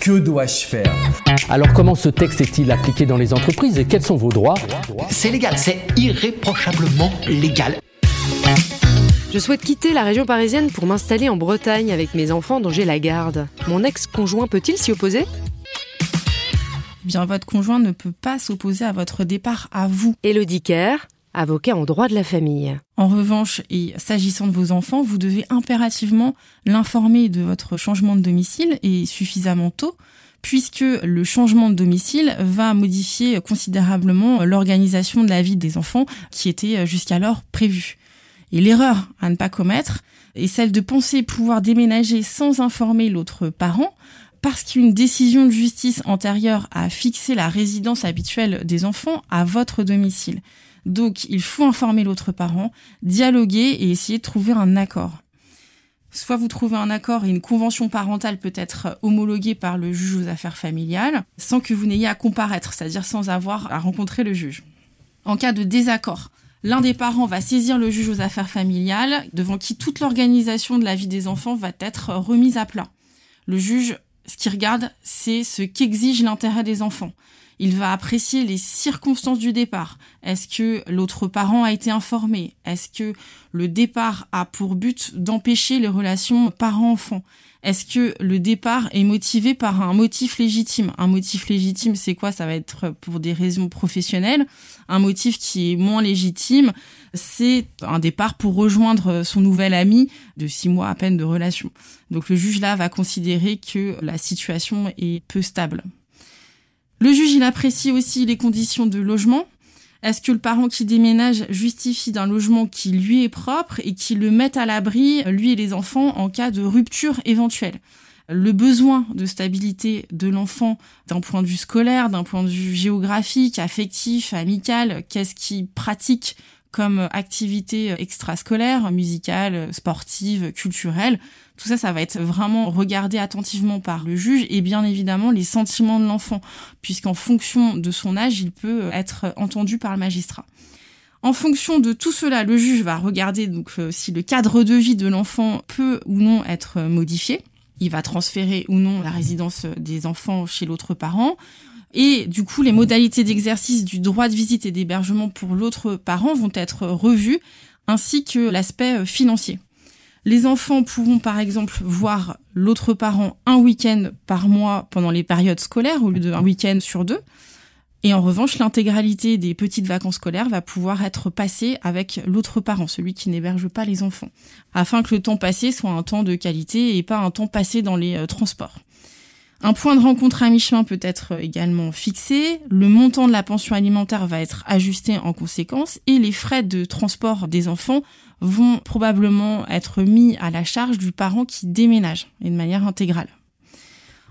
Que dois-je faire Alors comment ce texte est-il appliqué dans les entreprises et quels sont vos droits C'est légal, c'est irréprochablement légal. Je souhaite quitter la région parisienne pour m'installer en Bretagne avec mes enfants dont j'ai la garde. Mon ex-conjoint peut-il s'y opposer? Eh bien votre conjoint ne peut pas s'opposer à votre départ à vous. Elodie Kerr, avocat en droit de la famille. En revanche, et s'agissant de vos enfants, vous devez impérativement l'informer de votre changement de domicile et suffisamment tôt, puisque le changement de domicile va modifier considérablement l'organisation de la vie des enfants qui était jusqu'alors prévue. Et l'erreur à ne pas commettre est celle de penser pouvoir déménager sans informer l'autre parent, parce qu'une décision de justice antérieure a fixé la résidence habituelle des enfants à votre domicile. Donc, il faut informer l'autre parent, dialoguer et essayer de trouver un accord. Soit vous trouvez un accord et une convention parentale peut être homologuée par le juge aux affaires familiales sans que vous n'ayez à comparaître, c'est-à-dire sans avoir à rencontrer le juge. En cas de désaccord, l'un des parents va saisir le juge aux affaires familiales devant qui toute l'organisation de la vie des enfants va être remise à plat. Le juge, ce qu'il regarde, c'est ce qu'exige l'intérêt des enfants. Il va apprécier les circonstances du départ. Est-ce que l'autre parent a été informé? Est-ce que le départ a pour but d'empêcher les relations parent-enfant Est-ce que le départ est motivé par un motif légitime? Un motif légitime, c'est quoi? Ça va être pour des raisons professionnelles. Un motif qui est moins légitime, c'est un départ pour rejoindre son nouvel ami de six mois à peine de relation. Donc le juge là va considérer que la situation est peu stable. Le juge, il apprécie aussi les conditions de logement. Est-ce que le parent qui déménage justifie d'un logement qui lui est propre et qui le met à l'abri, lui et les enfants, en cas de rupture éventuelle? Le besoin de stabilité de l'enfant d'un point de vue scolaire, d'un point de vue géographique, affectif, amical, qu'est-ce qu'il pratique comme activité extrascolaire, musicale, sportive, culturelle. Tout ça, ça va être vraiment regardé attentivement par le juge et bien évidemment les sentiments de l'enfant, puisqu'en fonction de son âge, il peut être entendu par le magistrat. En fonction de tout cela, le juge va regarder donc si le cadre de vie de l'enfant peut ou non être modifié. Il va transférer ou non la résidence des enfants chez l'autre parent. Et du coup, les modalités d'exercice du droit de visite et d'hébergement pour l'autre parent vont être revues, ainsi que l'aspect financier. Les enfants pourront par exemple voir l'autre parent un week-end par mois pendant les périodes scolaires au lieu d'un week-end sur deux. Et en revanche, l'intégralité des petites vacances scolaires va pouvoir être passée avec l'autre parent, celui qui n'héberge pas les enfants, afin que le temps passé soit un temps de qualité et pas un temps passé dans les transports. Un point de rencontre à mi-chemin peut être également fixé, le montant de la pension alimentaire va être ajusté en conséquence et les frais de transport des enfants vont probablement être mis à la charge du parent qui déménage et de manière intégrale.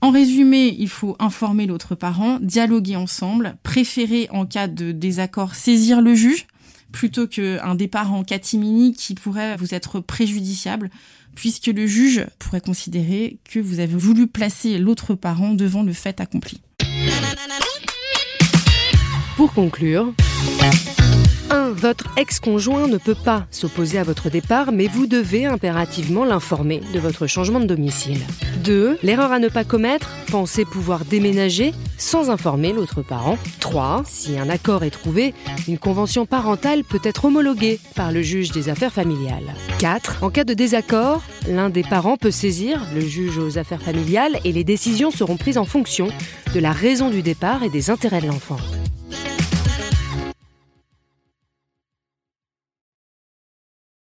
En résumé, il faut informer l'autre parent, dialoguer ensemble, préférer en cas de désaccord saisir le juge plutôt qu'un départ en catimini qui pourrait vous être préjudiciable puisque le juge pourrait considérer que vous avez voulu placer l'autre parent devant le fait accompli. Pour conclure, 1. Votre ex-conjoint ne peut pas s'opposer à votre départ, mais vous devez impérativement l'informer de votre changement de domicile. 2. L'erreur à ne pas commettre, penser pouvoir déménager sans informer l'autre parent. 3. Si un accord est trouvé, une convention parentale peut être homologuée par le juge des affaires familiales. 4. En cas de désaccord, l'un des parents peut saisir le juge aux affaires familiales et les décisions seront prises en fonction de la raison du départ et des intérêts de l'enfant.